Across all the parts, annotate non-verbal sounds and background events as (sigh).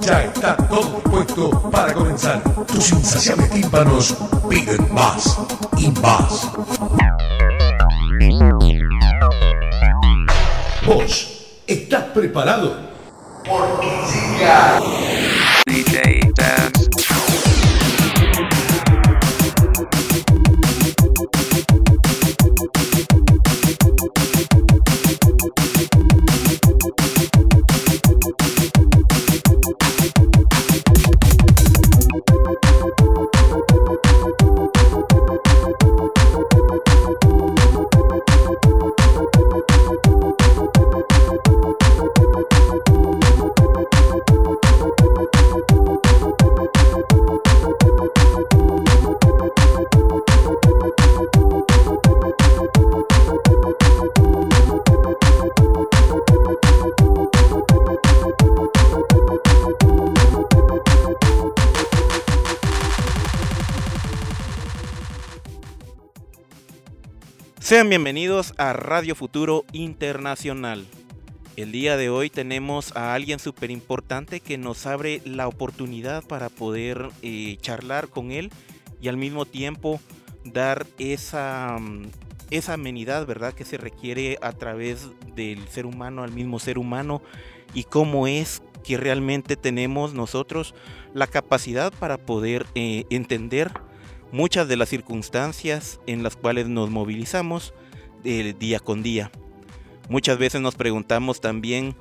Ya está todo dispuesto para comenzar. Tus insaciables tímpanos piden más y más. ¿Vos estás preparado? Porque llega. Sean bienvenidos a Radio Futuro Internacional. El día de hoy tenemos a alguien súper importante que nos abre la oportunidad para poder eh, charlar con él y al mismo tiempo dar esa, mm, esa amenidad, ¿verdad? Que se requiere a través del ser humano al mismo ser humano y cómo es que realmente tenemos nosotros la capacidad para poder eh, entender muchas de las circunstancias en las cuales nos movilizamos eh, día con día. Muchas veces nos preguntamos también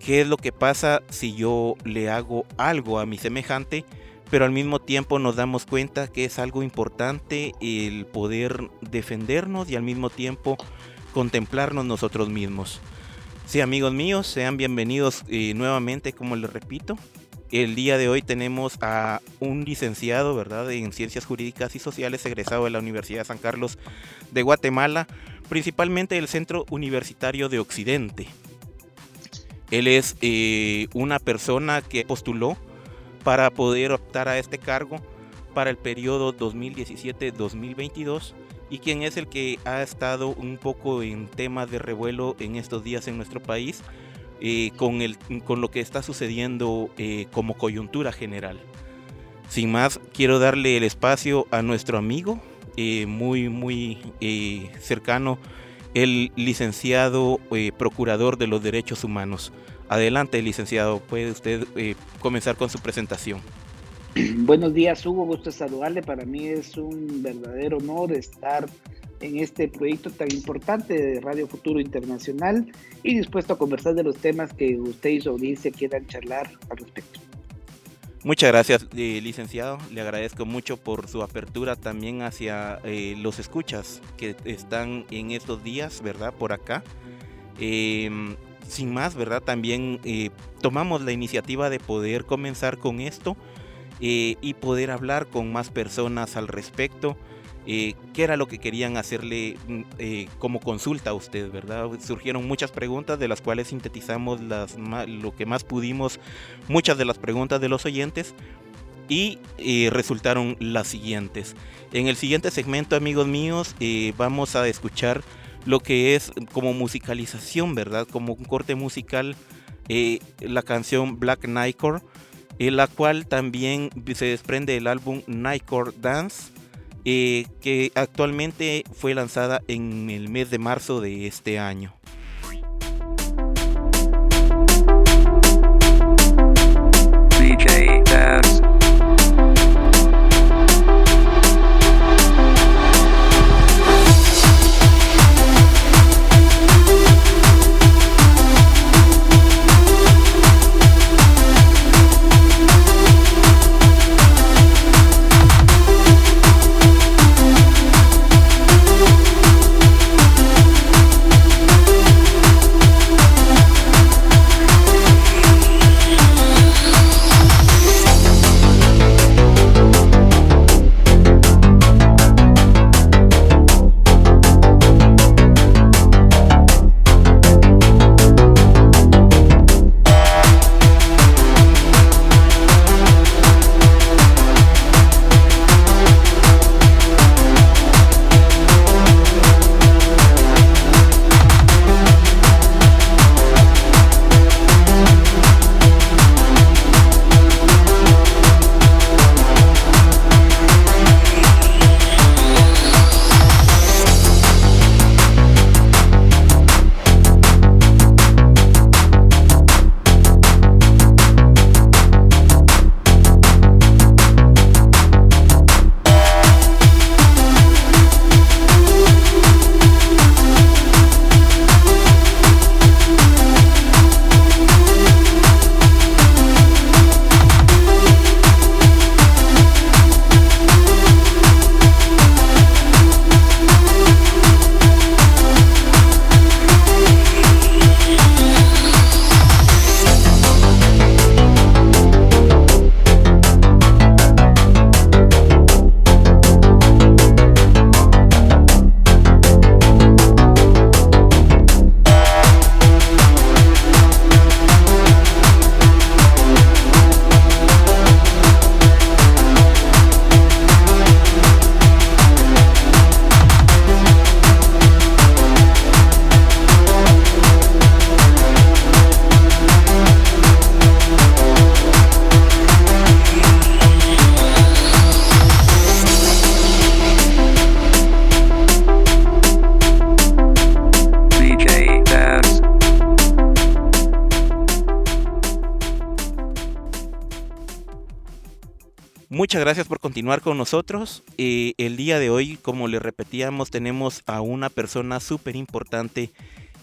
qué es lo que pasa si yo le hago algo a mi semejante, pero al mismo tiempo nos damos cuenta que es algo importante el poder defendernos y al mismo tiempo contemplarnos nosotros mismos. Sí, amigos míos, sean bienvenidos eh, nuevamente, como les repito. El día de hoy tenemos a un licenciado, ¿verdad?, en Ciencias Jurídicas y Sociales, egresado de la Universidad de San Carlos de Guatemala, principalmente del Centro Universitario de Occidente. Él es eh, una persona que postuló para poder optar a este cargo para el periodo 2017-2022 y quien es el que ha estado un poco en temas de revuelo en estos días en nuestro país eh, con, el, con lo que está sucediendo eh, como coyuntura general. Sin más, quiero darle el espacio a nuestro amigo, eh, muy, muy cercano, el licenciado procurador de los derechos humanos. Adelante, licenciado, puede usted comenzar con su presentación. (clears throat) Buenos días, Hugo, gusto saludarle. Para mí es un verdadero honor estar en este proyecto tan importante de Radio Futuro Internacional y dispuesto a conversar de los temas que usted y su audiencia quieran charlar al respecto. Muchas gracias, eh, licenciado. Le agradezco mucho por su apertura también hacia eh, los escuchas que están en estos días, ¿verdad? Por acá. Em, sin más, ¿verdad? También eh, tomamos la iniciativa de poder comenzar con esto y poder hablar con más personas al respecto. Eh, qué era lo que querían hacerle mm, eh, como consulta a usted, ¿verdad? Surgieron muchas preguntas de las cuales sintetizamos las, lo que más pudimos, muchas de las preguntas de los oyentes y eh, resultaron las siguientes. En el siguiente segmento, amigos míos, vamos a escuchar lo que es como musicalización, ¿verdad? Como un corte musical, la canción Black Nightcore, en la cual también se desprende el álbum Nightcore Dance eh, que actualmente fue lanzada en el mes de marzo de este año. Gracias por continuar con nosotros. Eh, el día de hoy, como le repetíamos, tenemos a una persona súper importante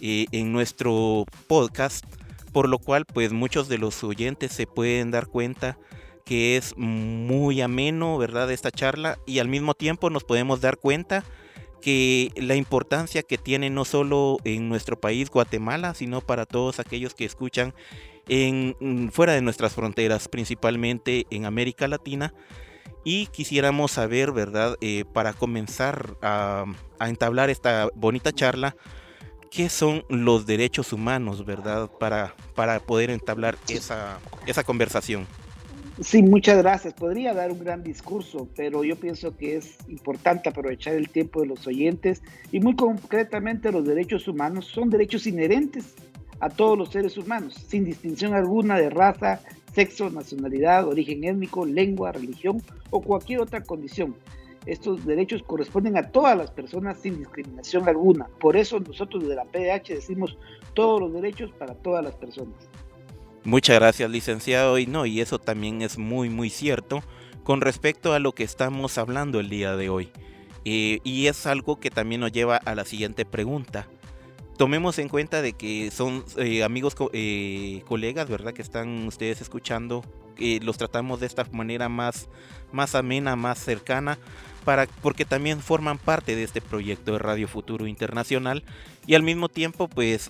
eh, en nuestro podcast, por lo cual pues muchos de los oyentes se pueden dar cuenta que es muy ameno, ¿verdad? Esta charla y al mismo tiempo nos podemos dar cuenta que la importancia que tiene no solo en nuestro país, Guatemala, sino para todos aquellos que escuchan en, mm, fuera de nuestras fronteras, principalmente en América Latina. Y quisiéramos saber, ¿verdad? Eh, para comenzar a, a, entablar esta bonita charla, ¿qué son los derechos humanos, ¿verdad? Para, para poder entablar esa, esa conversación. Sí, muchas gracias. Podría dar un gran discurso, pero yo pienso que es importante aprovechar el tiempo de los oyentes y muy concretamente los derechos humanos son derechos inherentes a todos los seres humanos, sin distinción alguna de raza, sexo, nacionalidad, origen étnico, lengua, religión o cualquier otra condición. Estos derechos corresponden a todas las personas sin discriminación alguna. Por eso nosotros de la PDH decimos todos los derechos para todas las personas. Muchas gracias, licenciado. Y no, y eso también es muy, muy cierto con respecto a lo que estamos hablando el día de hoy. Eh, y es algo que también nos lleva a la siguiente pregunta. Tomemos en cuenta de que son eh, amigos, eh, colegas, ¿verdad? Que están ustedes escuchando. los tratamos de esta manera más, más amena, más cercana. Para, porque también forman parte de este proyecto de Radio Futuro Internacional y al mismo tiempo pues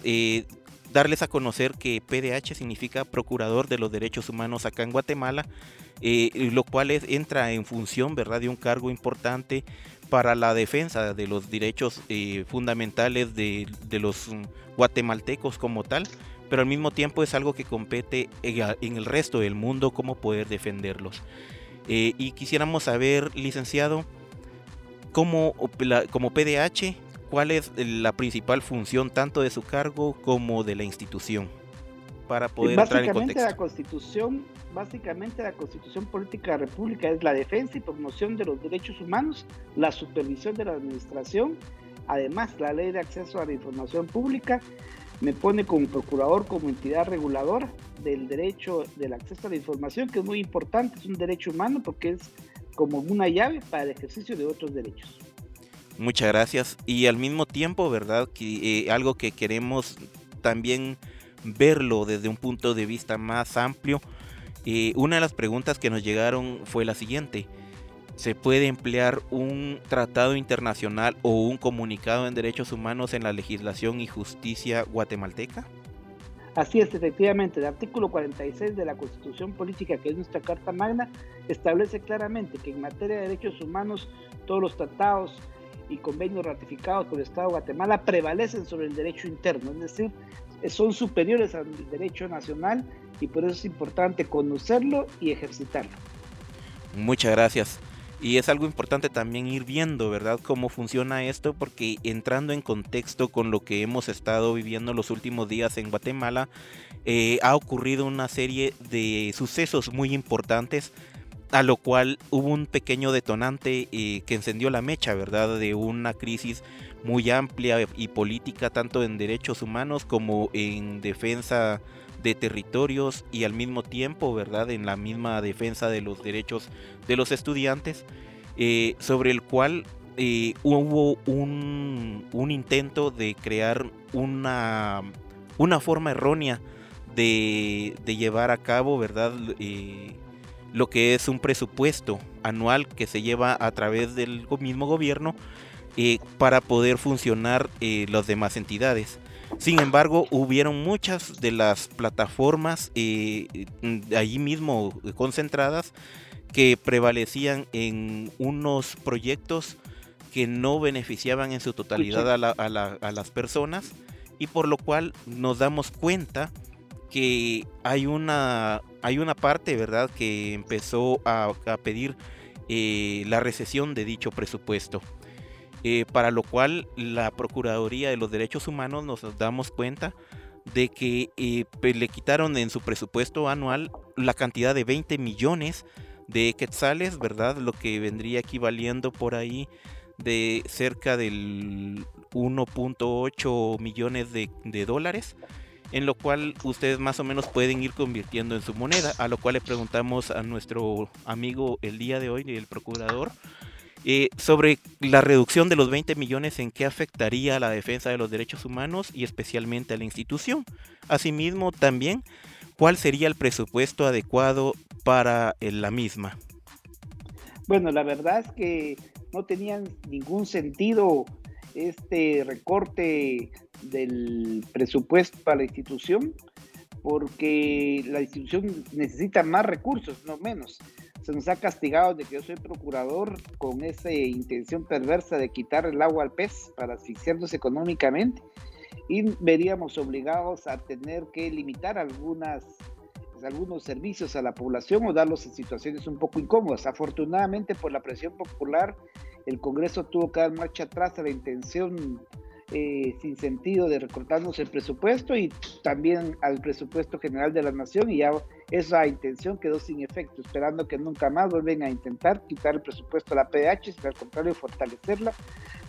darles a conocer que PDH significa Procurador de los Derechos Humanos acá en Guatemala, eh, lo cual entra en función ¿verdad? de un cargo importante para la defensa de los derechos eh, fundamentales de, los guatemaltecos como tal, pero al mismo tiempo es algo que compete en, el resto del mundo cómo poder defenderlos. Eh, y quisiéramos saber, licenciado, cómo como PDH cuál es la principal función tanto de su cargo como de la institución para poder entrar en contexto. La constitución, básicamente la constitución política de la República es la defensa y promoción de los derechos humanos, la supervisión de la administración, además la ley de acceso a la información pública me pone como procurador, como entidad reguladora del derecho del acceso a la información, que es muy importante, es un derecho humano porque es como una llave para el ejercicio de otros derechos. Muchas gracias. Y al mismo tiempo, ¿verdad? Que, eh, algo que queremos también verlo desde un punto de vista más amplio. Eh, una de las preguntas que nos llegaron fue la siguiente. ¿Se puede emplear un tratado internacional o un comunicado en derechos humanos en la legislación y justicia guatemalteca? Así es, efectivamente, el artículo 46 de la Constitución Política, que es nuestra Carta Magna, establece claramente que en materia de derechos humanos todos los tratados y convenios ratificados por el Estado de Guatemala prevalecen sobre el derecho interno, es decir, son superiores al derecho nacional y por eso es importante conocerlo y ejercitarlo. Muchas gracias. Y es algo importante también ir viendo, ¿verdad?, cómo funciona esto, porque entrando en contexto con lo que hemos estado viviendo los últimos días en Guatemala, eh, ha ocurrido una serie de sucesos muy importantes a lo cual hubo un pequeño detonante eh, que encendió la mecha, ¿verdad? De una crisis muy amplia y política, tanto en derechos humanos como en defensa de territorios y al mismo tiempo, ¿verdad? En la misma defensa de los derechos de los estudiantes, eh, sobre el cual eh, hubo un, intento de crear una, una forma errónea de, de llevar a cabo, ¿verdad? Lo que es un presupuesto anual que se lleva a través del mismo gobierno eh, para poder funcionar eh, las demás entidades. Sin embargo, hubieron muchas de las plataformas eh, allí mismo concentradas que prevalecían en unos proyectos que no beneficiaban en su totalidad a, a las personas y por lo cual nos damos cuenta que hay una, hay una parte, ¿verdad?, que empezó a, pedir eh, la recesión de dicho presupuesto. Eh, para lo cual la Procuraduría de los Derechos Humanos nos damos cuenta de que eh, le quitaron en su presupuesto anual la cantidad de 20 millones de quetzales, ¿verdad? Lo que vendría equivaliendo por ahí de cerca del 1.8 millones de dólares en lo cual ustedes más o menos pueden ir convirtiendo en su moneda, a lo cual le preguntamos a nuestro amigo el día de hoy, el procurador, eh, sobre la reducción de los 20 millones en qué afectaría a la defensa de los derechos humanos y especialmente a la institución. Asimismo, también, ¿cuál sería el presupuesto adecuado para eh, la misma? Bueno, la verdad es que no tenían ningún sentido este recorte del presupuesto para la institución, porque la institución necesita más recursos, no menos. Se nos ha castigado de que yo soy procurador con esa intención perversa de quitar el agua al pez para asfixiarnos económicamente y veríamos obligados a tener que limitar algunas algunos servicios a la población o darlos en situaciones un poco incómodas. Afortunadamente, por la presión popular, el Congreso tuvo que dar marcha atrás a la intención eh, sin sentido de recortarnos el presupuesto y también al presupuesto general de la nación y ya esa intención quedó sin efecto, esperando que nunca más vuelven a intentar quitar el presupuesto a la PDH, sino al contrario fortalecerla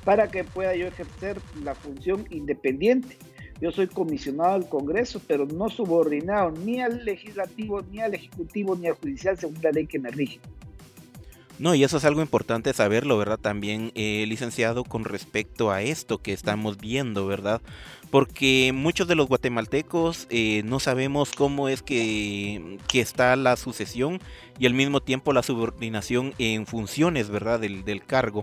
para que pueda yo ejercer la función independiente yo soy comisionado del Congreso, pero no subordinado ni al legislativo, ni al ejecutivo, ni al judicial, según la ley que me rige. No, y eso es algo importante saberlo, ¿verdad? También, eh, licenciado, con respecto a esto que estamos viendo, ¿verdad? Porque muchos de los guatemaltecos eh, no sabemos cómo es que, que, está la sucesión y al mismo tiempo la subordinación en funciones, ¿verdad? Del, del cargo.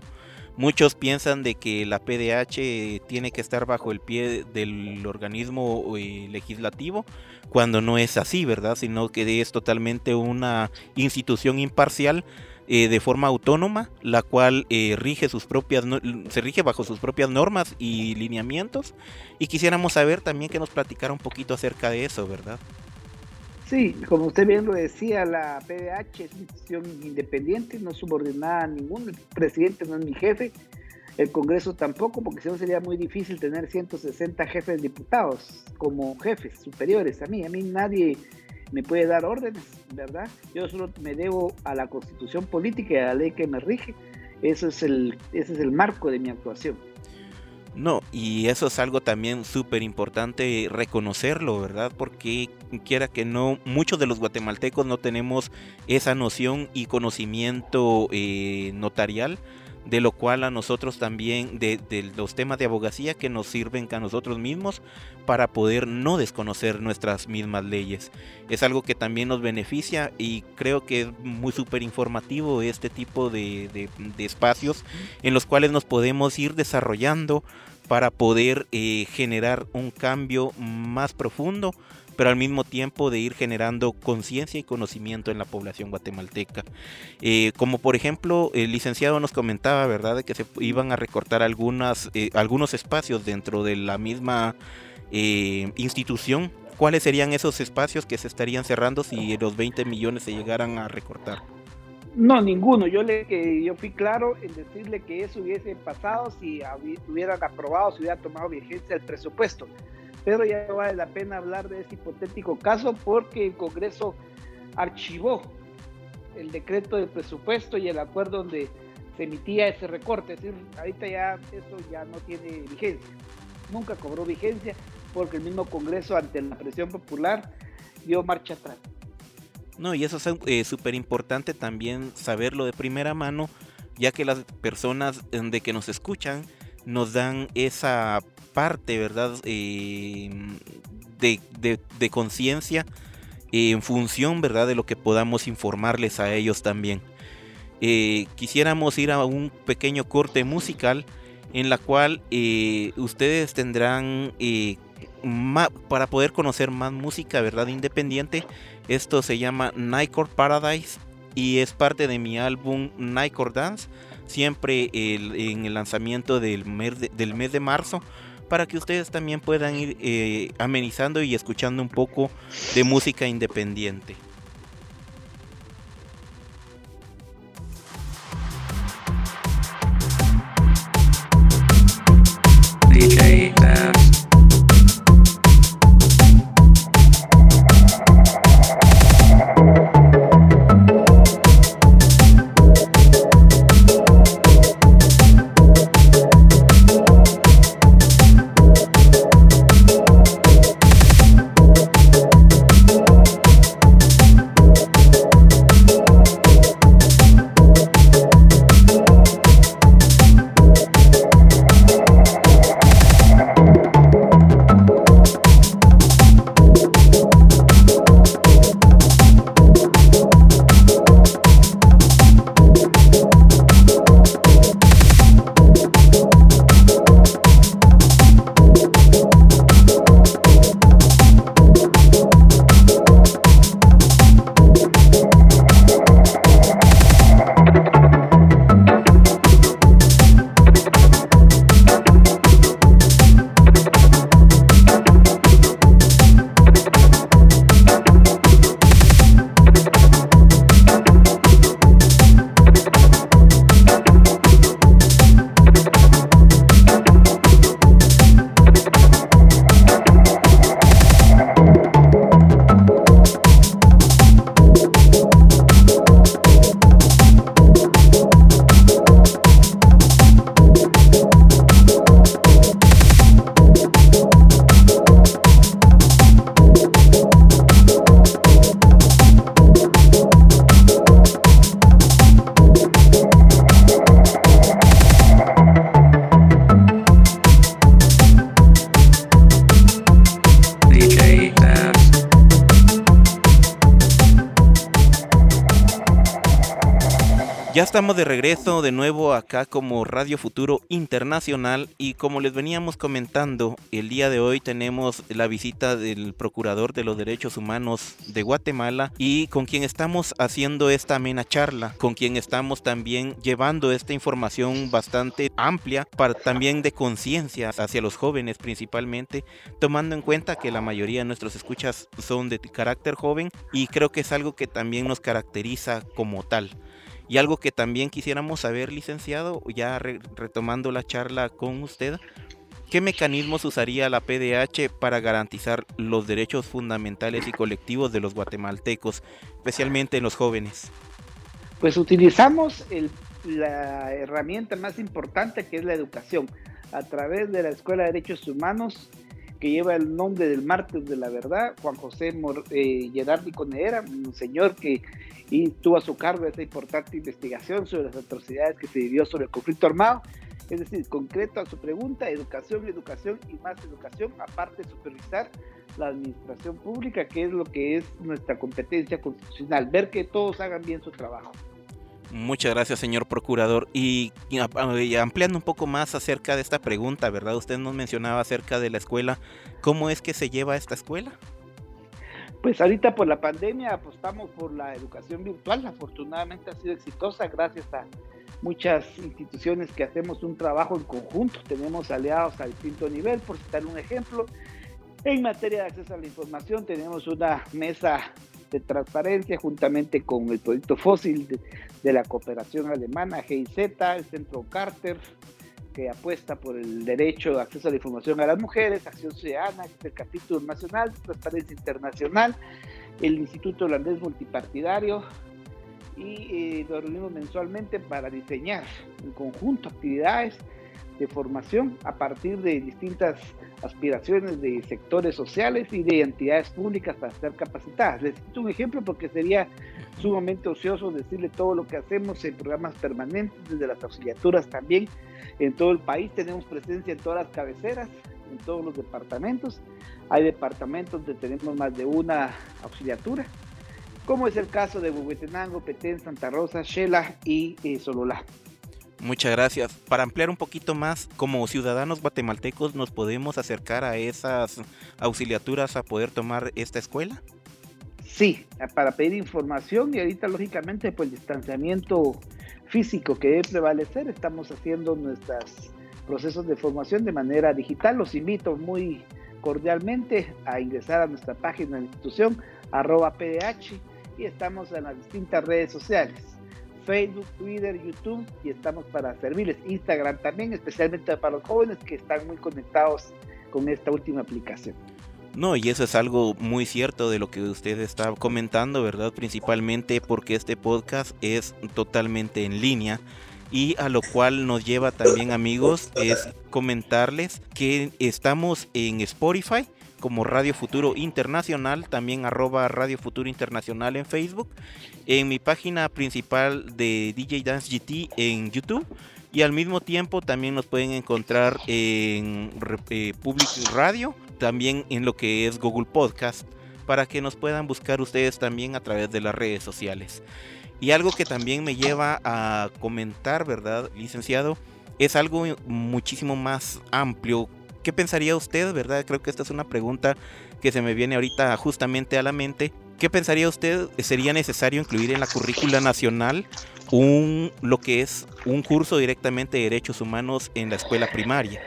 Muchos piensan de que la PDH tiene que estar bajo el pie del organismo eh, legislativo, cuando no es así, ¿verdad? Sino que es totalmente una institución imparcial eh, de forma autónoma, la cual eh, rige sus propias se rige bajo sus propias normas y lineamientos. Y quisiéramos saber también que nos platicara un poquito acerca de eso, ¿verdad? Sí, como usted bien lo decía, la PDH es una institución independiente, no subordinada a ningún, el presidente no es mi jefe, el Congreso tampoco, porque si no sería muy difícil tener 160 jefes diputados como jefes superiores a mí. A mí nadie me puede dar órdenes, ¿verdad? Yo solo me debo a la constitución política y a la ley que me rige. Eso es el, ese es el marco de mi actuación. No, y eso es algo también súper importante reconocerlo, ¿verdad? Porque quiera que no, muchos de los guatemaltecos no tenemos esa noción y conocimiento eh, notarial, de lo cual a nosotros también, de, los temas de abogacía que nos sirven a nosotros mismos para poder no desconocer nuestras mismas leyes. Es algo que también nos beneficia y creo que es muy súper informativo este tipo de, de, espacios en los cuales nos podemos ir desarrollando para poder eh, generar un cambio más profundo pero al mismo tiempo de ir generando conciencia y conocimiento en la población guatemalteca. Eh, como por ejemplo, el licenciado nos comentaba, ¿verdad?, de que se iban a recortar algunas, eh, algunos espacios dentro de la misma eh, institución. ¿Cuáles serían esos espacios que se estarían cerrando si los 20 millones se llegaran a recortar? No, ninguno. Yo le que yo fui claro en decirle que eso hubiese pasado si hubieran aprobado, si hubiera tomado vigencia el presupuesto pero ya no vale la pena hablar de ese hipotético caso porque el Congreso archivó el decreto de presupuesto y el acuerdo donde se emitía ese recorte. Es decir, ahorita ya eso ya no tiene vigencia. Nunca cobró vigencia porque el mismo Congreso, ante la presión popular, dio marcha atrás. No, y eso es súper eh, importante también saberlo de primera mano, ya que las personas de que nos escuchan nos dan esa parte, ¿verdad? Eh, de, conciencia en función, ¿verdad? De lo que podamos informarles a ellos también. Eh, quisiéramos ir a un pequeño corte musical en la cual eh, ustedes tendrán para poder conocer más música, ¿verdad? Independiente. Esto se llama Nightcore Paradise y es parte de mi álbum Nightcore Dance. Siempre en el lanzamiento del mes de marzo para que ustedes también puedan ir eh, amenizando y escuchando un poco de música independiente. Estamos de regreso de nuevo acá como Radio Futuro Internacional y como les veníamos comentando, el día de hoy tenemos la visita del Procurador de los Derechos Humanos de Guatemala y con quien estamos haciendo esta amena charla, con quien estamos también llevando esta información bastante amplia para también de conciencia hacia los jóvenes principalmente, tomando en cuenta que la mayoría de nuestros escuchas son de carácter joven y creo que es algo que también nos caracteriza como tal. Y algo que también quisiéramos saber, licenciado, ya retomando la charla con usted, ¿qué mecanismos usaría la PDH para garantizar los derechos fundamentales y colectivos de los guatemaltecos, especialmente en los jóvenes? Pues utilizamos la herramienta más importante que es la educación. A través de la Escuela de Derechos Humanos que lleva el nombre del mártir de la verdad, Juan José Mor eh, un señor que tuvo a su cargo esa importante investigación sobre las atrocidades que se vivió sobre el conflicto armado. Es decir, concreto a su pregunta, educación, educación y más educación, aparte de supervisar la administración pública, que es lo que es nuestra competencia constitucional, ver que todos hagan bien su trabajo. Muchas gracias, señor procurador. Y, ampliando un poco más acerca de esta pregunta, ¿verdad? Usted nos mencionaba acerca de la escuela. ¿Cómo es que se lleva esta escuela? Pues ahorita por la pandemia apostamos por la educación virtual. Afortunadamente ha sido exitosa gracias a muchas instituciones que hacemos un trabajo en conjunto. Tenemos aliados a distinto nivel, por citar un ejemplo. En materia de acceso a la información tenemos una mesa de transparencia juntamente con el proyecto fósil de, la cooperación alemana GIZ, el Centro Carter, que apuesta por el derecho de acceso a la información a las mujeres, Acción Ciudadana, el capítulo nacional, Transparencia Internacional, el Instituto Holandés Multipartidario, y eh, nos reunimos mensualmente para diseñar en conjunto actividades de formación a partir de distintas aspiraciones de sectores sociales y de entidades públicas para ser capacitadas. Les cito un ejemplo porque sería sumamente ocioso decirle todo lo que hacemos en programas permanentes, desde las auxiliaturas también. En todo el país tenemos presencia en todas las cabeceras, en todos los departamentos. Hay departamentos donde tenemos más de una auxiliatura, como es el caso de Huehuetenango, Petén, Santa Rosa, Shela y eh. Muchas gracias. Para ampliar un poquito más, como ciudadanos guatemaltecos, ¿nos podemos acercar a esas auxiliaturas a poder tomar esta escuela? Sí, para pedir información y ahorita lógicamente pues el distanciamiento físico que debe prevalecer, estamos haciendo nuestros procesos de formación de manera digital. Los invito muy cordialmente a ingresar a nuestra página de institución arroba PDH y estamos en las distintas redes sociales. Facebook, Twitter, YouTube y estamos para servirles. Instagram también, especialmente para los jóvenes que están muy conectados con esta última aplicación. No, y eso es algo muy cierto de lo que usted está comentando, ¿verdad? Principalmente porque este podcast es totalmente en línea y a lo cual nos lleva también amigos es comentarles que estamos en Spotify como Radio Futuro Internacional, también arroba Radio Futuro Internacional en Facebook, en mi página principal de DJ Dance GT en YouTube y al mismo tiempo también nos pueden encontrar en eh, Public Radio, también en lo que es Google Podcast, para que nos puedan buscar ustedes también a través de las redes sociales. Y algo que también me lleva a comentar, ¿verdad, licenciado? Es algo muchísimo más amplio ¿Qué pensaría usted, verdad? Creo que esta es una pregunta que se me viene ahorita justamente a la mente. ¿Qué pensaría usted? ¿Sería necesario incluir en la currícula nacional un lo que es un curso directamente de derechos humanos en la escuela primaria?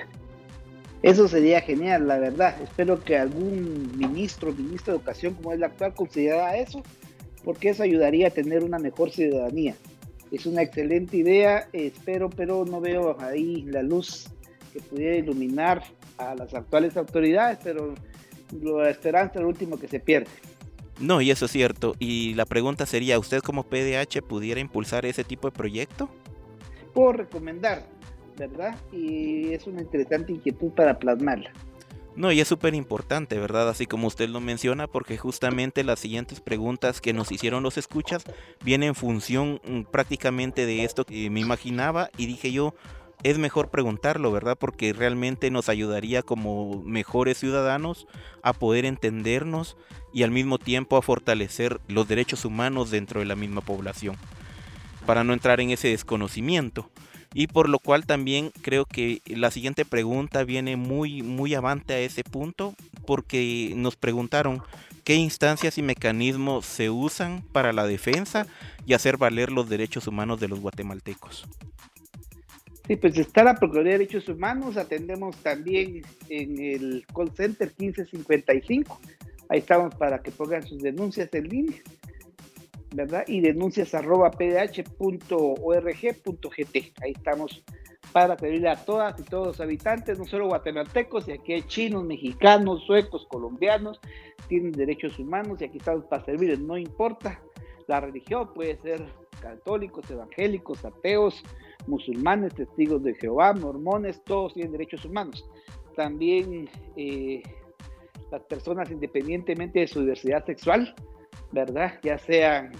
Eso sería genial, la verdad. Espero que algún ministro, ministro de Educación como es la actual, considerara eso, porque eso ayudaría a tener una mejor ciudadanía. Es una excelente idea, espero, pero no veo ahí la luz que pudiera iluminar a las actuales autoridades, pero la esperanza es lo último que se pierde. No, y eso es cierto. Y la pregunta sería, ¿usted como PDH pudiera impulsar ese tipo de proyecto? Puedo recomendar, ¿verdad? Y es una interesante inquietud para plasmarla. No, y es súper importante, ¿verdad? Así como usted lo menciona, porque justamente las siguientes preguntas que nos hicieron los escuchas vienen en función mm, prácticamente de esto que me imaginaba y dije yo, es mejor preguntarlo, ¿verdad? Porque realmente nos ayudaría como mejores ciudadanos a poder entendernos y al mismo tiempo a fortalecer los derechos humanos dentro de la misma población. para no entrar en ese desconocimiento. Y por lo cual también creo que la siguiente pregunta viene muy, muy avante a ese punto, porque nos preguntaron qué instancias y mecanismos se usan para la defensa y hacer valer los derechos humanos de los guatemaltecos. Sí, pues está la Procuraduría de Derechos Humanos, atendemos también en el call center 1555, ahí estamos para que pongan sus denuncias en línea, ¿verdad? Y denuncias arroba pdh.org.gt, ahí estamos para pedirle a todas y todos los habitantes, no solo guatemaltecos, y aquí hay chinos, mexicanos, suecos, colombianos, tienen derechos humanos y aquí estamos para servirles, no importa la religión, puede ser católicos, evangélicos, ateos, musulmanes, testigos de Jehová, mormones, todos tienen derechos humanos. También eh, las personas independientemente de su diversidad sexual, ¿verdad? Ya sean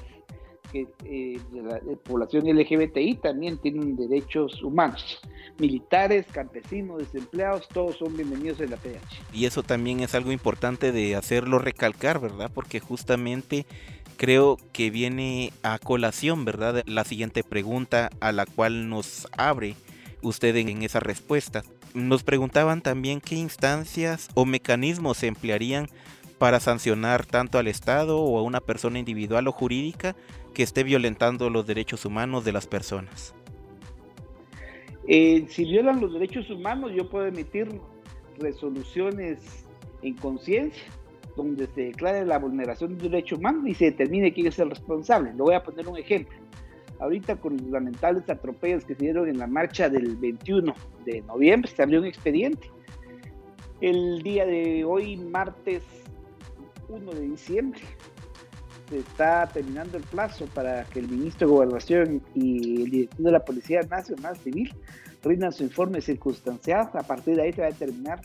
que eh, la, población LGBTI también tienen derechos humanos. Militares, campesinos, desempleados, todos son bienvenidos en la PH. Y eso también es algo importante de hacerlo recalcar, ¿verdad? Porque justamente creo que viene a colación, ¿verdad? La siguiente pregunta a la cual nos abre usted en esa respuesta. Nos preguntaban también qué instancias o mecanismos se emplearían para sancionar tanto al Estado o a una persona individual o jurídica que esté violentando los derechos humanos de las personas. Eh, si violan los derechos humanos, yo puedo emitir resoluciones en conciencia donde se declare la vulneración de un derecho humano y se determine quién es el responsable. Le voy a poner un ejemplo. Ahorita con los lamentables atropellos que se dieron en la marcha del 21 de noviembre, se abrió un expediente. El día de hoy, martes 1 de diciembre, se está terminando el plazo para que el ministro de Gobernación y el director de la Policía Nacional Civil rindan su informe circunstancial. A partir de ahí se va a determinar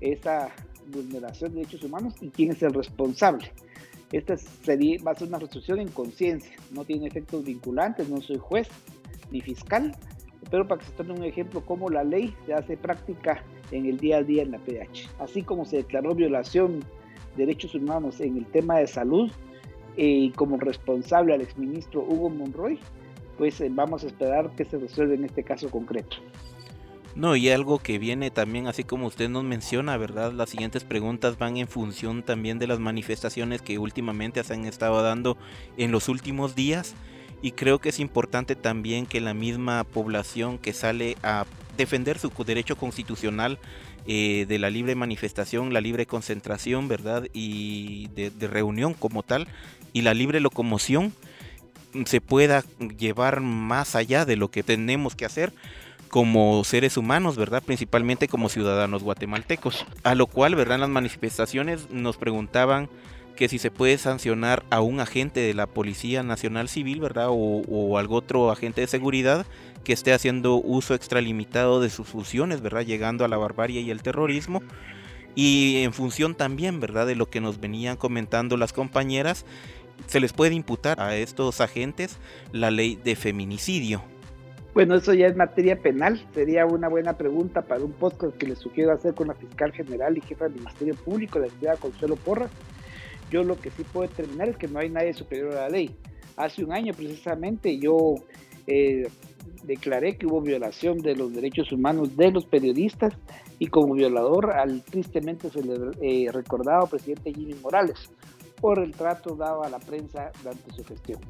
esa vulneración de derechos humanos y quién es el responsable. Esta sería, va a ser una resolución en conciencia, no tiene efectos vinculantes, no soy juez ni fiscal, pero para que se tome un ejemplo cómo la ley se hace práctica en el día a día en la PH. Así como se declaró violación de derechos humanos en el tema de salud eh, y como responsable al exministro Hugo Monroy, pues eh, vamos a esperar que se resuelva en este caso concreto. No, y algo que viene también, así como usted nos menciona, ¿verdad? Las siguientes preguntas van en función también de las manifestaciones que últimamente se han estado dando en los últimos días. Y creo que es importante también que la misma población que sale a defender su derecho constitucional eh, de la libre manifestación, la libre concentración, ¿verdad? Y de, de reunión como tal, y la libre locomoción, se pueda llevar más allá de lo que tenemos que hacer como seres humanos, ¿verdad? Principalmente como ciudadanos guatemaltecos. A lo cual, ¿verdad? En las manifestaciones nos preguntaban que si se puede sancionar a un agente de la Policía Nacional Civil, ¿verdad? O, o algún otro agente de seguridad que esté haciendo uso extralimitado de sus funciones, ¿verdad? Llegando a la barbarie y el terrorismo. Y en función también, ¿verdad? De lo que nos venían comentando las compañeras, se les puede imputar a estos agentes la ley de feminicidio. Bueno, eso ya es materia penal. Sería una buena pregunta para un podcast que les sugiero hacer con la fiscal general y jefa del Ministerio Público, la ciudad Consuelo Porras. Yo lo que sí puedo determinar es que no hay nadie superior a la ley. Hace un año precisamente yo eh, declaré que hubo violación de los derechos humanos de los periodistas y como violador al tristemente eh, recordado presidente Jimmy Morales por el trato dado a la prensa durante su gestión.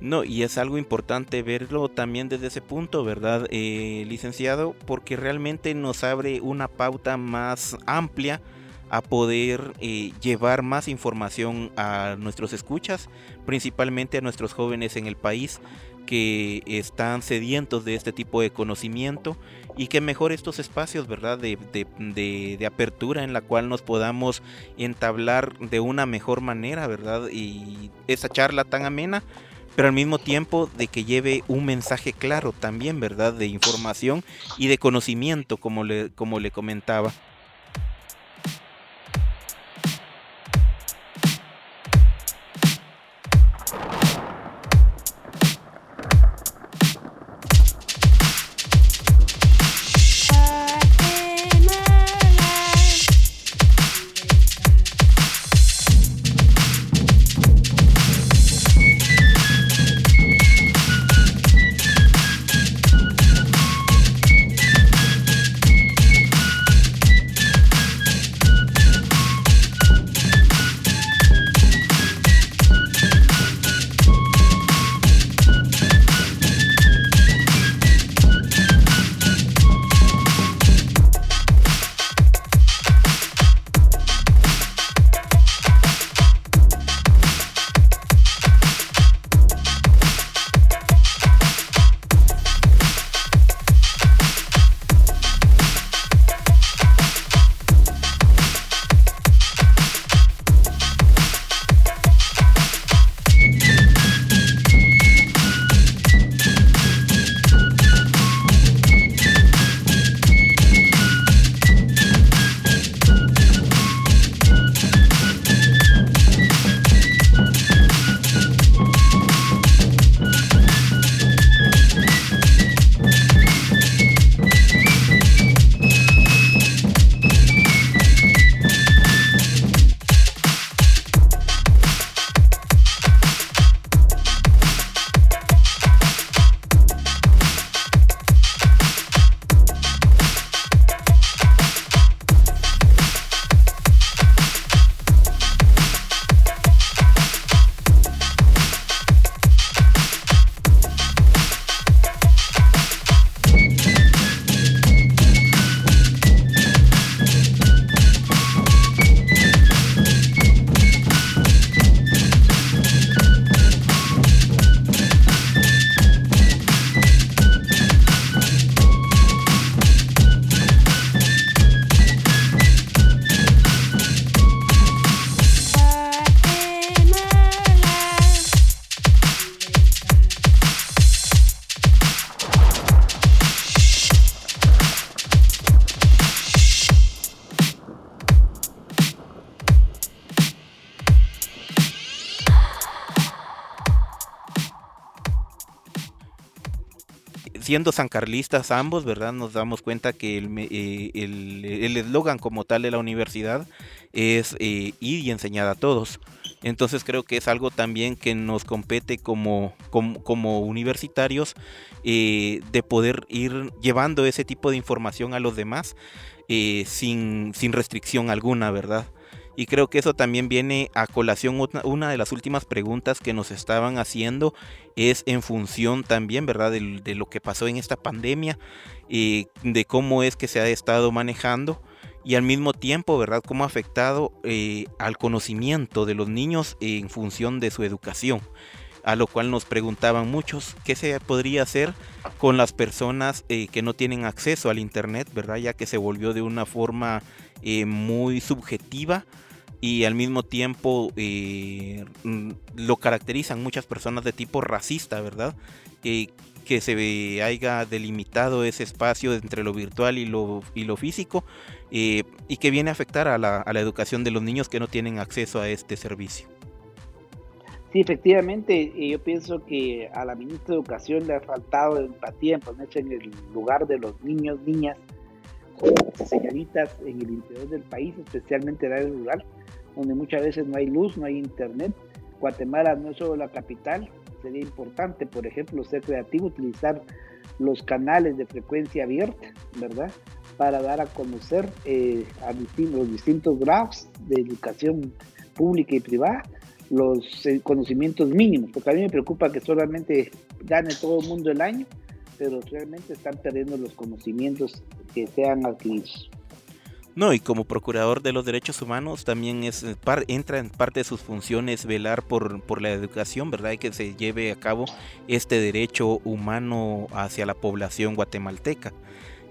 No, y es algo importante verlo también desde ese punto, ¿verdad, eh, licenciado? Porque realmente nos abre una pauta más amplia a poder eh, llevar más información a nuestros escuchas, principalmente a nuestros jóvenes en el país que están sedientos de este tipo de conocimiento y que mejor estos espacios, ¿verdad? De, de, de, apertura en la cual nos podamos entablar de una mejor manera, ¿verdad? Y esa charla tan amena pero al mismo tiempo de que lleve un mensaje claro también, ¿verdad? De información y de conocimiento, como le, como le comentaba. Siendo sancarlistas ambos, ¿verdad? Nos damos cuenta que el eslogan como tal de la universidad es ir y enseñar a todos. Entonces creo que es algo también que nos compete como, como, universitarios eh, de poder ir llevando ese tipo de información a los demás eh, sin, sin, restricción alguna, ¿verdad? Y creo que eso también viene a colación. Una, de las últimas preguntas que nos estaban haciendo es en función también, ¿verdad? De, lo que pasó en esta pandemia, eh, de cómo es que se ha estado manejando y al mismo tiempo, ¿verdad?, cómo ha afectado eh, al conocimiento de los niños en función de su educación. A lo cual nos preguntaban muchos qué se podría hacer con las personas eh, que no tienen acceso al Internet, ¿verdad? Ya que se volvió de una forma eh, muy subjetiva y al mismo tiempo mm, lo caracterizan muchas personas de tipo racista, ¿verdad? que se haya delimitado ese espacio entre lo virtual y lo, y lo físico eh, y que viene a afectar a la, a la educación de los niños que no tienen acceso a este servicio. Sí, efectivamente, yo pienso que a la ministra de Educación le ha faltado empatía en ponerse en el lugar de los niños, niñas, señoritas en el interior del país, especialmente en el área rural, donde muchas veces no hay luz, no hay internet. Guatemala no es solo la capital, sería importante, por ejemplo, ser creativo, utilizar los canales de frecuencia abierta, ¿verdad? Para dar a conocer eh, a los distintos grados de educación pública y privada los eh, conocimientos mínimos, porque a mí me preocupa que solamente gane todo el mundo el año, pero realmente están perdiendo los conocimientos que sean adquiridos. No, y como procurador de los derechos humanos también es eh, entra en parte de sus funciones velar por, por la educación, ¿verdad? Y que se lleve a cabo este derecho humano hacia la población guatemalteca.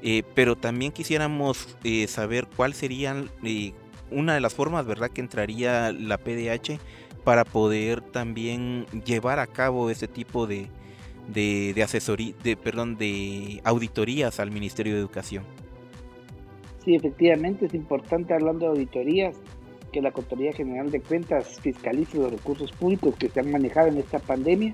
Eh, pero también quisiéramos eh, saber cuál sería una de las formas, ¿verdad?, que entraría la PDH para poder también llevar a cabo ese tipo de, de, de asesoría, de, perdón, de auditorías al Ministerio de Educación. Sí, efectivamente es importante hablando de auditorías que la Contraloría General de Cuentas fiscalice los recursos públicos que se han manejado en esta pandemia,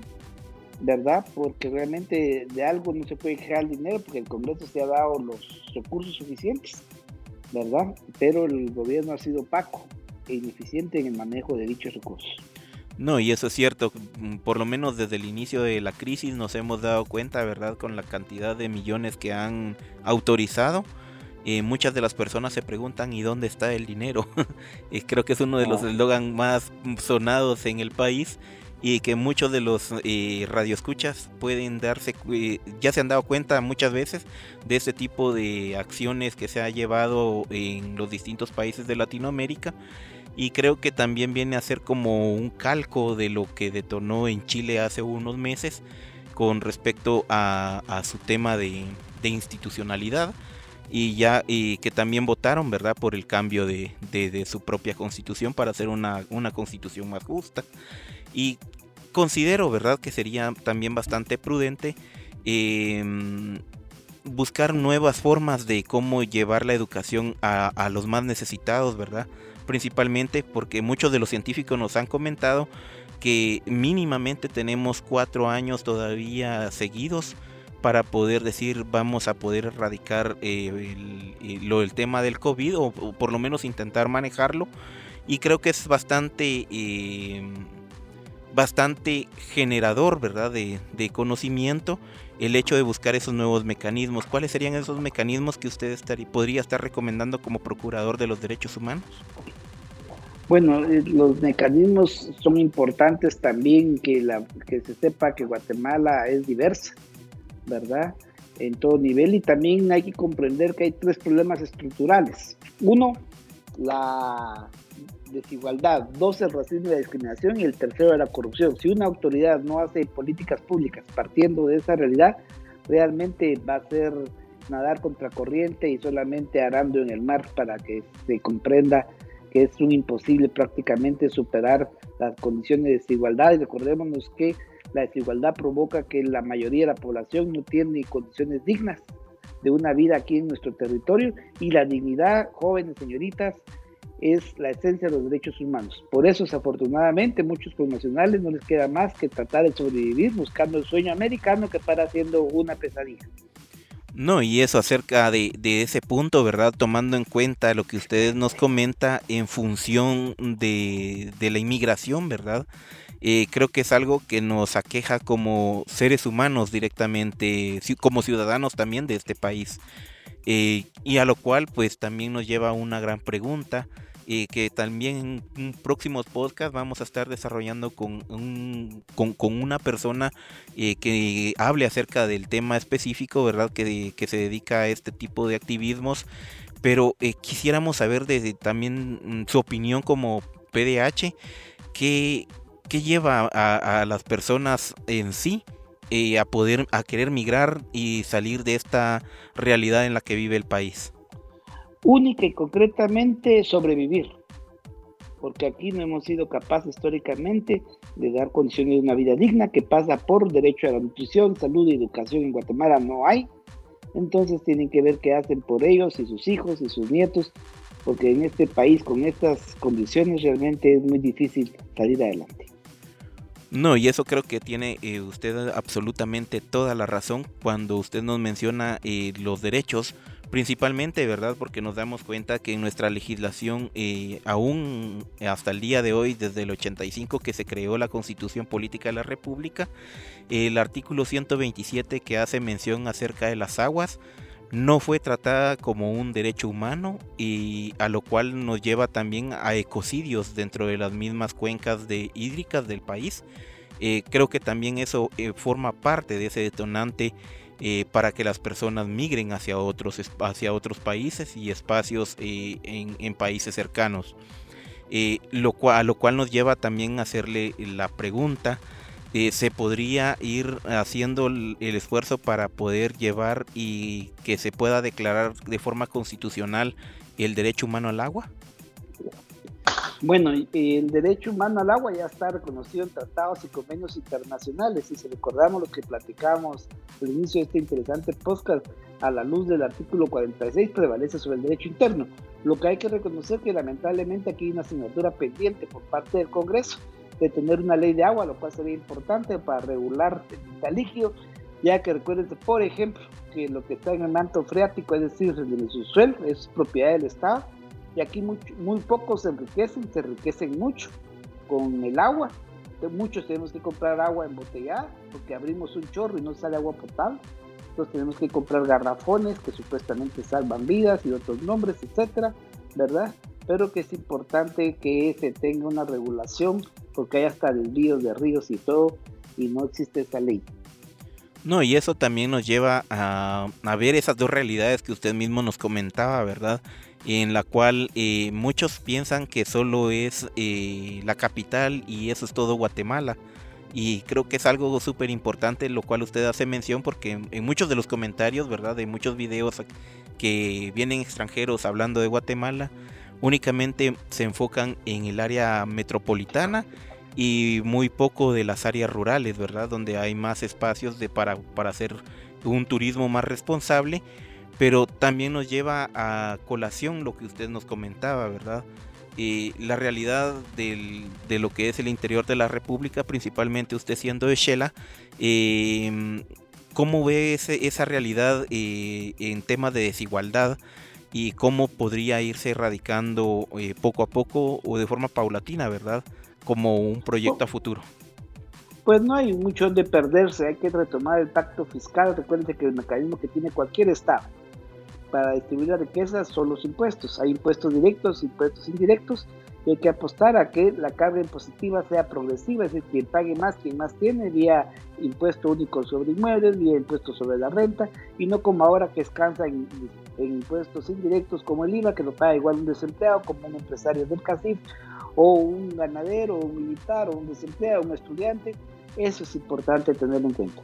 ¿verdad? Porque realmente de algo no se puede crear el dinero porque el Congreso se ha dado los recursos suficientes, ¿verdad? Pero el gobierno ha sido opaco e ineficiente en el manejo de dichos recursos. No, y eso es cierto, mm, por lo menos desde el inicio de la crisis nos hemos dado cuenta, ¿verdad? Con la cantidad de millones que han autorizado eh, muchas de las personas se preguntan ¿y dónde está el dinero? y (laughs) creo que es uno de los ah. eslogan más sonados en el país y que muchos de los eh, radioescuchas pueden darse, eh, ya se han dado cuenta muchas veces de este tipo de acciones que se ha llevado en los distintos países de Latinoamérica y creo que también viene a ser como un calco de lo que detonó en Chile hace unos meses con respecto a, su tema de institucionalidad y ya que también votaron verdad por el cambio de, su propia constitución para hacer una, constitución más justa. Y considero verdad que sería también bastante prudente em, buscar nuevas formas de cómo llevar la educación a los más necesitados verdad principalmente porque muchos de los científicos nos han comentado que mínimamente tenemos cuatro años todavía seguidos para poder decir vamos a poder erradicar eh, el, lo, el tema del COVID o, por lo menos intentar manejarlo. Y creo que es bastante, eh, bastante generador, ¿verdad? De, conocimiento el hecho de buscar esos nuevos mecanismos. ¿Cuáles serían esos mecanismos que usted estaría, podría estar recomendando como procurador de los derechos humanos? Bueno, eh, los mecanismos son importantes también que, la, que se sepa que Guatemala es diversa ¿verdad? En todo nivel y también hay que comprender que hay tres problemas estructurales. Uno, la desigualdad, dos, el racismo y la discriminación y el tercero, la corrupción. Si una autoridad no hace políticas públicas partiendo de esa realidad, realmente va a ser nadar contra corriente y solamente arando en el mar para que se comprenda que es un imposible prácticamente superar las condiciones de desigualdad. Y recordémonos que la desigualdad provoca que la mayoría de la población no tiene condiciones dignas de una vida aquí en nuestro territorio y la dignidad, jóvenes señoritas, es la esencia de los derechos humanos. Por eso, desafortunadamente, muchos connacionales no les queda más que tratar de sobrevivir buscando el sueño americano que para siendo una pesadilla. No, y eso acerca de, de, ese punto, ¿verdad? Tomando en cuenta lo que ustedes nos comenta en función de, de la inmigración, ¿verdad? Eh, creo que es algo que nos aqueja como seres humanos directamente, como ciudadanos también de este país. Eh, y a lo cual pues también nos lleva a una gran pregunta eh, que también en próximos podcast vamos a estar desarrollando con, con, una persona eh, que hable acerca del tema específico, ¿verdad? Que, que, se dedica a este tipo de activismos. Pero eh, quisiéramos saber desde también su opinión como PDH, ¿qué, qué lleva a, a, las personas en sí a poder, a querer migrar y salir de esta realidad en la que vive el país? Única y concretamente sobrevivir, porque aquí no hemos sido capaces históricamente de dar condiciones de una vida digna que pasa por derecho a la nutrición, salud y educación en Guatemala no hay, entonces tienen que ver qué hacen por ellos y sus hijos y sus nietos, porque en este país con estas condiciones realmente es muy difícil salir adelante. No, y eso creo que tiene eh, usted absolutamente toda la razón cuando usted nos menciona eh, los derechos principalmente, ¿verdad? Porque nos damos cuenta que en nuestra legislación, eh, aún hasta el día de hoy, desde el 85 que se creó la Constitución Política de la República, el artículo 127 que hace mención acerca de las aguas, no fue tratada como un derecho humano y a lo cual nos lleva también a ecocidios dentro de las mismas cuencas de hídricas del país. Eh, creo que también eso eh, forma parte de ese detonante eh, para que las personas migren hacia otros, hacia otros países y espacios eh, en, países cercanos. Eh, a lo cual nos lleva también a hacerle la pregunta, ¿se podría ir haciendo el esfuerzo para poder llevar y que se pueda declarar de forma constitucional el derecho humano al agua? Bueno, el derecho humano al agua ya está reconocido en tratados y convenios internacionales. Y si recordamos lo que platicamos al inicio de este interesante podcast, a la luz del artículo 46 prevalece sobre el derecho interno. Lo que hay que reconocer que lamentablemente aquí hay una asignatura pendiente por parte del Congreso de tener una ley de agua, lo cual sería importante para regular el líquido, ya que recuerden, por ejemplo, que lo que está en el manto freático, es decir, el subsuelo, es propiedad del Estado y aquí muy, muy pocos se enriquecen, se enriquecen mucho con el agua. Muchos tenemos que comprar agua embotellada porque abrimos un chorro y no sale agua potable. Entonces tenemos que comprar garrafones que supuestamente salvan vidas y otros nombres, etcétera, ¿verdad? Pero que es importante que se tenga una regulación porque hay hasta desvíos de ríos y todo y no existe esa ley. No, y eso también nos lleva a, ver esas dos realidades que usted mismo nos comentaba, ¿verdad? En la cual eh, muchos piensan que solo es eh, la capital y eso es todo Guatemala. Y creo que es algo súper importante lo cual usted hace mención porque en muchos de los comentarios, ¿verdad? De muchos videos que vienen extranjeros hablando de Guatemala, únicamente se enfocan en el área metropolitana y muy poco de las áreas rurales, ¿verdad? Donde hay más espacios de, para, para hacer un turismo más responsable pero también nos lleva a colación lo que usted nos comentaba, ¿verdad? Eh, la realidad de lo que es el interior de la República, principalmente usted siendo de Shela, em, ¿cómo ve esa realidad eh, en temas de desigualdad y cómo podría irse erradicando eh, poco a poco o de forma paulatina, ¿verdad? Como un proyecto a futuro. Pues no hay mucho de perderse, hay que retomar el pacto fiscal, recuerden que el mecanismo que tiene cualquier Estado para distribuir la riqueza son los impuestos. Hay impuestos directos, impuestos indirectos, y hay que apostar a que la carga impositiva sea progresiva, es decir, quien pague más, quien más tiene, vía impuesto único sobre inmuebles, vía impuesto sobre la renta, y no como ahora que descansa en, impuestos indirectos como el IVA, que lo paga igual un desempleado, como un empresario del CACIF, o un ganadero, o un militar, o un desempleado, un estudiante. Eso es importante tenerlo en cuenta.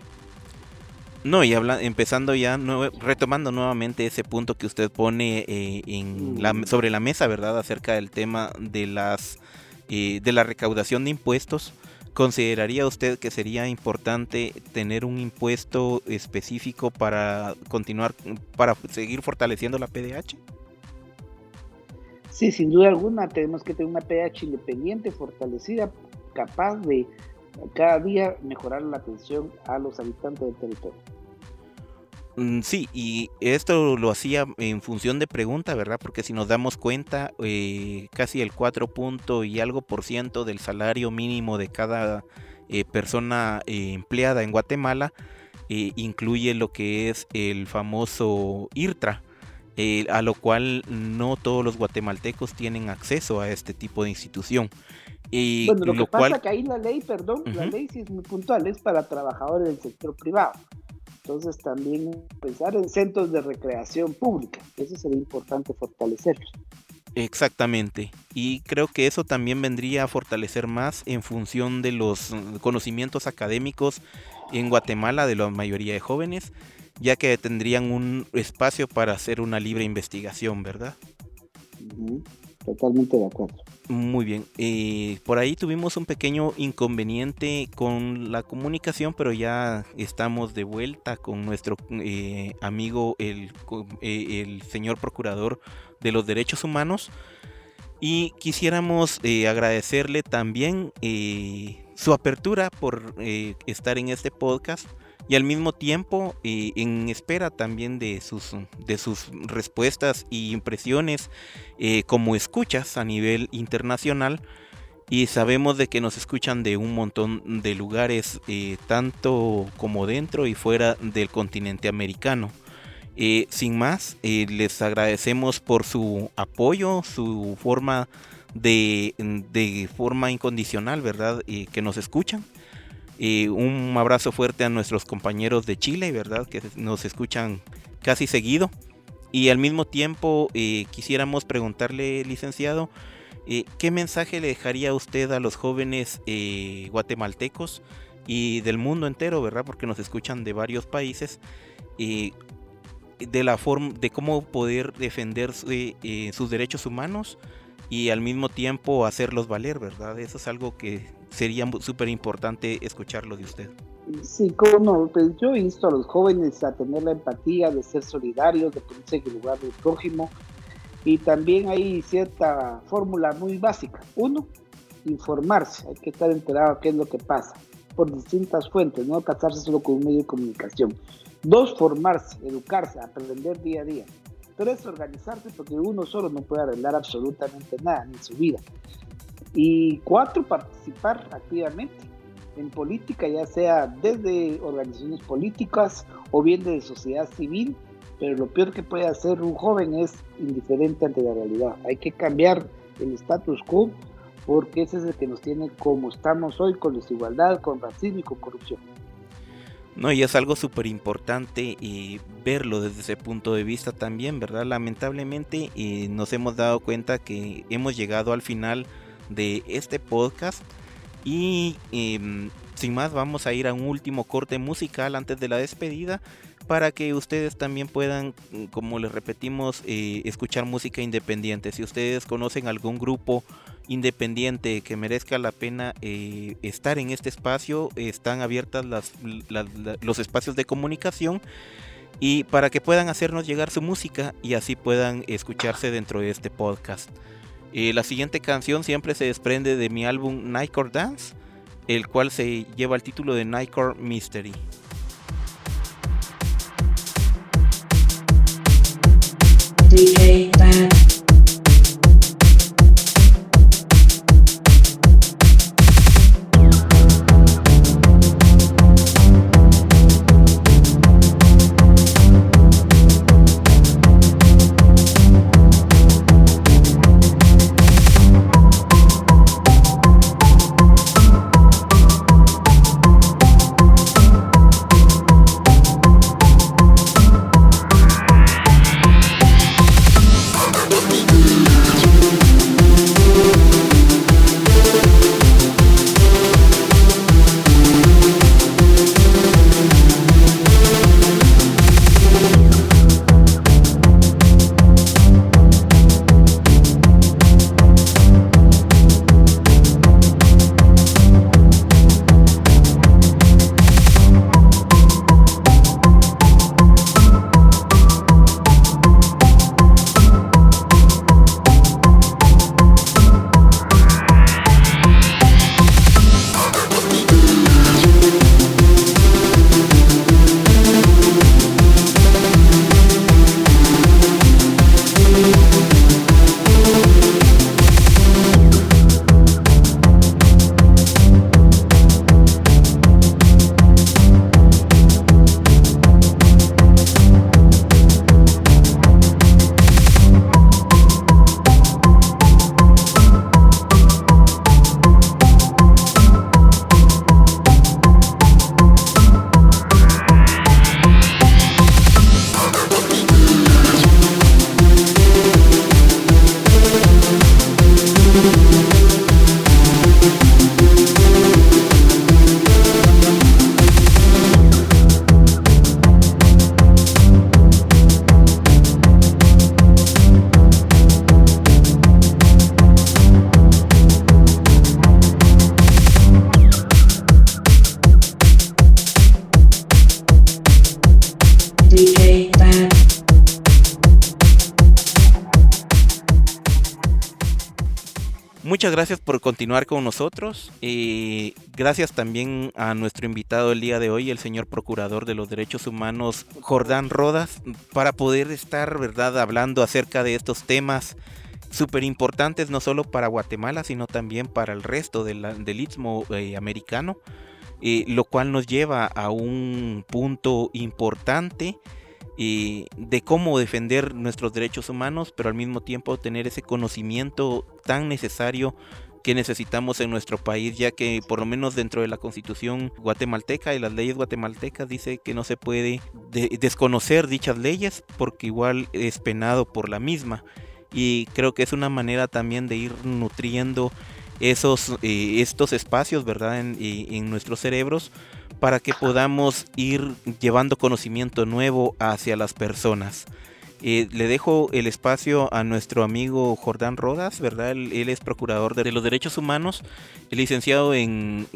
No, y habla, empezando ya, retomando nuevamente ese punto que usted pone eh, sobre la mesa, ¿verdad? Acerca del tema de las eh, de la recaudación de impuestos. ¿Consideraría usted que sería importante tener un impuesto específico para continuar, para seguir fortaleciendo la PDH? Sí, sin duda alguna tenemos que tener una PH independiente, fortalecida, capaz de cada día mejorar la atención a los habitantes del territorio. Mm, sí, y esto lo hacía en función de pregunta, ¿verdad? Porque si nos damos cuenta, eh, casi el 4 punto y algo por ciento del salario mínimo de cada eh, persona eh, empleada en Guatemala incluye lo que es el famoso IRTRA, a lo cual no todos los guatemaltecos tienen acceso a este tipo de institución. Y bueno, lo, que pasa es que ahí la ley, perdón, la ley sí es muy puntual, es para trabajadores del sector privado. Entonces también pensar en centros de recreación pública, eso sería importante fortalecerlos. Exactamente. Y creo que eso también vendría a fortalecer más en función de los conocimientos académicos en Guatemala de la mayoría de jóvenes, ya que tendrían un espacio para hacer una libre investigación, ¿verdad? Totalmente de acuerdo. Muy bien. Eh, por ahí tuvimos un pequeño inconveniente con la comunicación, pero ya estamos de vuelta con nuestro eh, amigo, eh, el, señor procurador de los derechos humanos. Y quisiéramos agradecerle también su apertura por estar en este podcast y al mismo tiempo eh, en espera también de sus, de sus respuestas y impresiones eh, como escuchas a nivel internacional y sabemos de que nos escuchan de un montón de lugares eh, tanto como dentro y fuera del continente americano. sin más, les agradecemos por su apoyo, su forma de, de forma incondicional, ¿verdad? que nos escuchan un abrazo fuerte a nuestros compañeros de Chile, ¿verdad? Que nos escuchan casi seguido. Y al mismo tiempo eh, quisiéramos preguntarle, licenciado, eh, ¿qué mensaje le dejaría usted a los jóvenes eh, guatemaltecos y del mundo entero, ¿verdad? Porque nos escuchan de varios países. de la forma de cómo poder defender sus derechos humanos y al mismo tiempo hacerlos valer, ¿verdad? Eso es algo que sería súper importante escucharlo de usted. Sí, como no, pues yo insto a los jóvenes a tener la empatía, de ser solidarios, de ponerse en el lugar del prójimo. Y también hay cierta fórmula muy básica. Uno, informarse, hay que estar enterado de qué es lo que pasa por distintas fuentes, no casarse solo con un medio de comunicación. Dos, formarse, educarse, aprender día a día. Tres, organizarse porque uno solo no puede arreglar absolutamente nada en su vida. Y cuatro, participar activamente en política, ya sea desde organizaciones políticas o bien de sociedad civil, pero lo peor que puede hacer un joven es indiferente ante la realidad. Hay que cambiar el status quo porque ese es el que nos tiene como estamos hoy, con desigualdad, con racismo y con corrupción. No, y es algo súper importante y verlo desde ese punto de vista también, ¿verdad? Lamentablemente eh, nos hemos dado cuenta que hemos llegado al final de este podcast y em, sin más vamos a ir a un último corte musical antes de la despedida para que ustedes también puedan, como les repetimos, eh, escuchar música independiente. Si ustedes conocen algún grupo independiente que merezca la pena eh, estar en este espacio, están abiertas las, los espacios de comunicación y para que puedan hacernos llegar su música y así puedan escucharse dentro de este podcast. Eh, la siguiente canción siempre se desprende de mi álbum Nightcore Dance, el cual se lleva el título de Nightcore Mystery. Continuar con nosotros. y gracias también a nuestro invitado el día de hoy, el señor Procurador de los Derechos Humanos, Jordán Rodas, para poder estar, ¿verdad?, hablando acerca de estos temas súper importantes, no solo para Guatemala, sino también para el resto del istmo eh, americano, eh, lo cual nos lleva a un punto importante de cómo defender nuestros derechos humanos, pero al mismo tiempo tener ese conocimiento tan necesario que necesitamos en nuestro país, ya que por lo menos dentro de la constitución guatemalteca y las leyes guatemaltecas dice que no se puede desconocer dichas leyes porque igual es penado por la misma. Y creo que es una manera también de ir nutriendo esos, eh, estos espacios, ¿verdad? En, en nuestros cerebros para que podamos ir llevando conocimiento nuevo hacia las personas. Eh, le dejo el espacio a nuestro amigo Jordán Rodas, ¿verdad? Él, es procurador de los derechos humanos, licenciado en,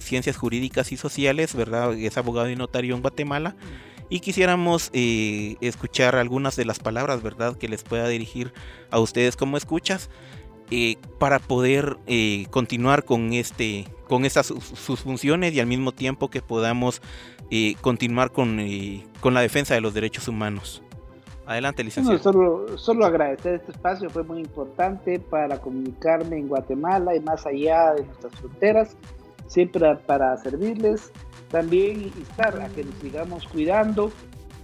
ciencias jurídicas y sociales, ¿verdad? Es abogado y notario en Guatemala. Y quisiéramos eh, escuchar algunas de las palabras, ¿verdad? Que les pueda dirigir a ustedes como escuchas eh, para poder continuar con este con estas sus funciones y al mismo tiempo que podamos continuar con, con la defensa de los derechos humanos. Adelante, licenciado. solo, solo agradecer este espacio, fue muy importante para comunicarme en Guatemala y más allá de nuestras fronteras, siempre para servirles. También instar a que nos sigamos cuidando,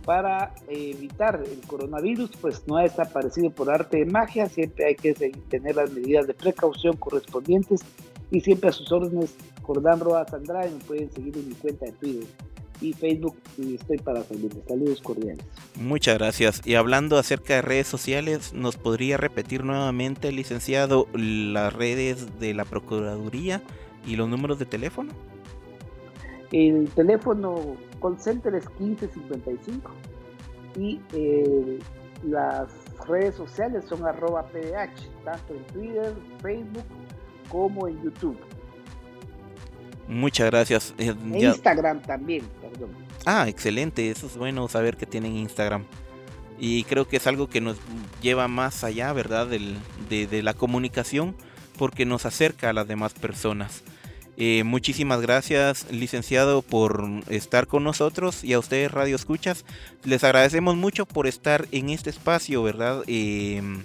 para evitar el coronavirus, pues no ha desaparecido por arte de magia, siempre hay que tener las medidas de precaución correspondientes y siempre a sus órdenes, Jordán Rodas Andrade, me pueden seguir en mi cuenta de Twitter y Facebook y estoy para servirles. Saludos cordiales. Muchas gracias. Y hablando acerca de redes sociales, ¿nos podría repetir nuevamente, licenciado, las redes de la Procuraduría y los números de teléfono? El teléfono call center es 1555 y eh, las redes sociales son arroba PDH, tanto en Twitter, Facebook como en YouTube. Muchas gracias. Eh, Instagram también, perdón. Ah, excelente, eso es bueno saber que tienen Instagram. Y creo que es algo que nos lleva más allá, ¿verdad? de la comunicación, porque nos acerca a las demás personas. Eh, muchísimas gracias, licenciado, por estar con nosotros y a ustedes, Radio Escuchas. Les agradecemos mucho por estar en este espacio, ¿verdad? Em,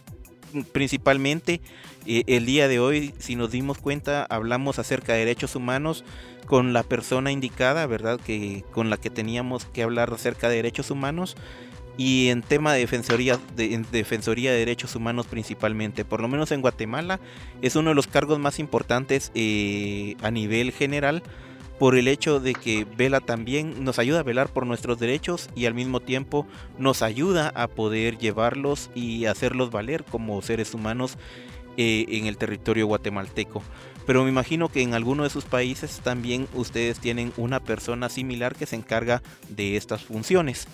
principalmente eh, el día de hoy, si nos dimos cuenta, hablamos acerca de derechos humanos con la persona indicada, ¿verdad? Que con la que teníamos que hablar acerca de derechos humanos y en tema de defensoría de, defensoría de derechos humanos principalmente por lo menos en Guatemala es uno de los cargos más importantes eh, a nivel general por el hecho de que vela también nos ayuda a velar por nuestros derechos y al mismo tiempo nos ayuda a poder llevarlos y hacerlos valer como seres humanos eh, en el territorio guatemalteco. Pero me imagino que en alguno de sus países también ustedes tienen una persona similar que se encarga de estas funciones.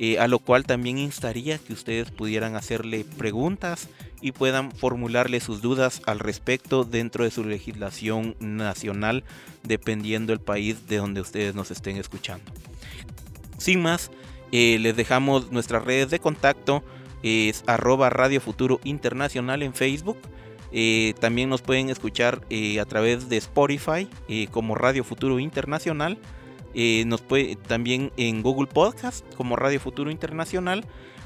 Eh, a lo cual también instaría que ustedes pudieran hacerle preguntas y puedan formularle sus dudas al respecto dentro de su legislación nacional, dependiendo del país de donde ustedes nos estén escuchando. Sin más, eh, les dejamos nuestras redes de contacto, es arroba Radio Futuro Internacional en Facebook. Eh, también nos pueden escuchar a través de Spotify como Radio Futuro Internacional eh, nos puede también en Google Podcast como Radio Futuro Internacional,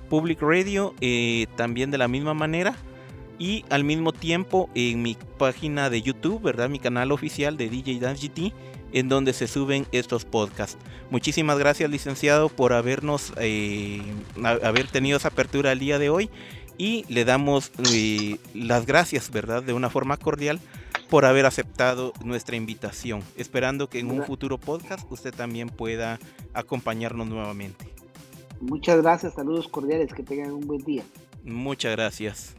Public Radio eh, también de la misma manera y al mismo tiempo en mi página de YouTube, ¿verdad? Mi canal oficial de DJ Dance GT en donde se suben estos podcasts. Muchísimas gracias licenciado por habernos eh, haber tenido esa apertura el día de hoy y le damos las gracias, ¿verdad? De una forma cordial por haber aceptado nuestra invitación, esperando que en un futuro podcast usted también pueda acompañarnos nuevamente. Muchas gracias, saludos cordiales, que tengan un buen día. Muchas gracias.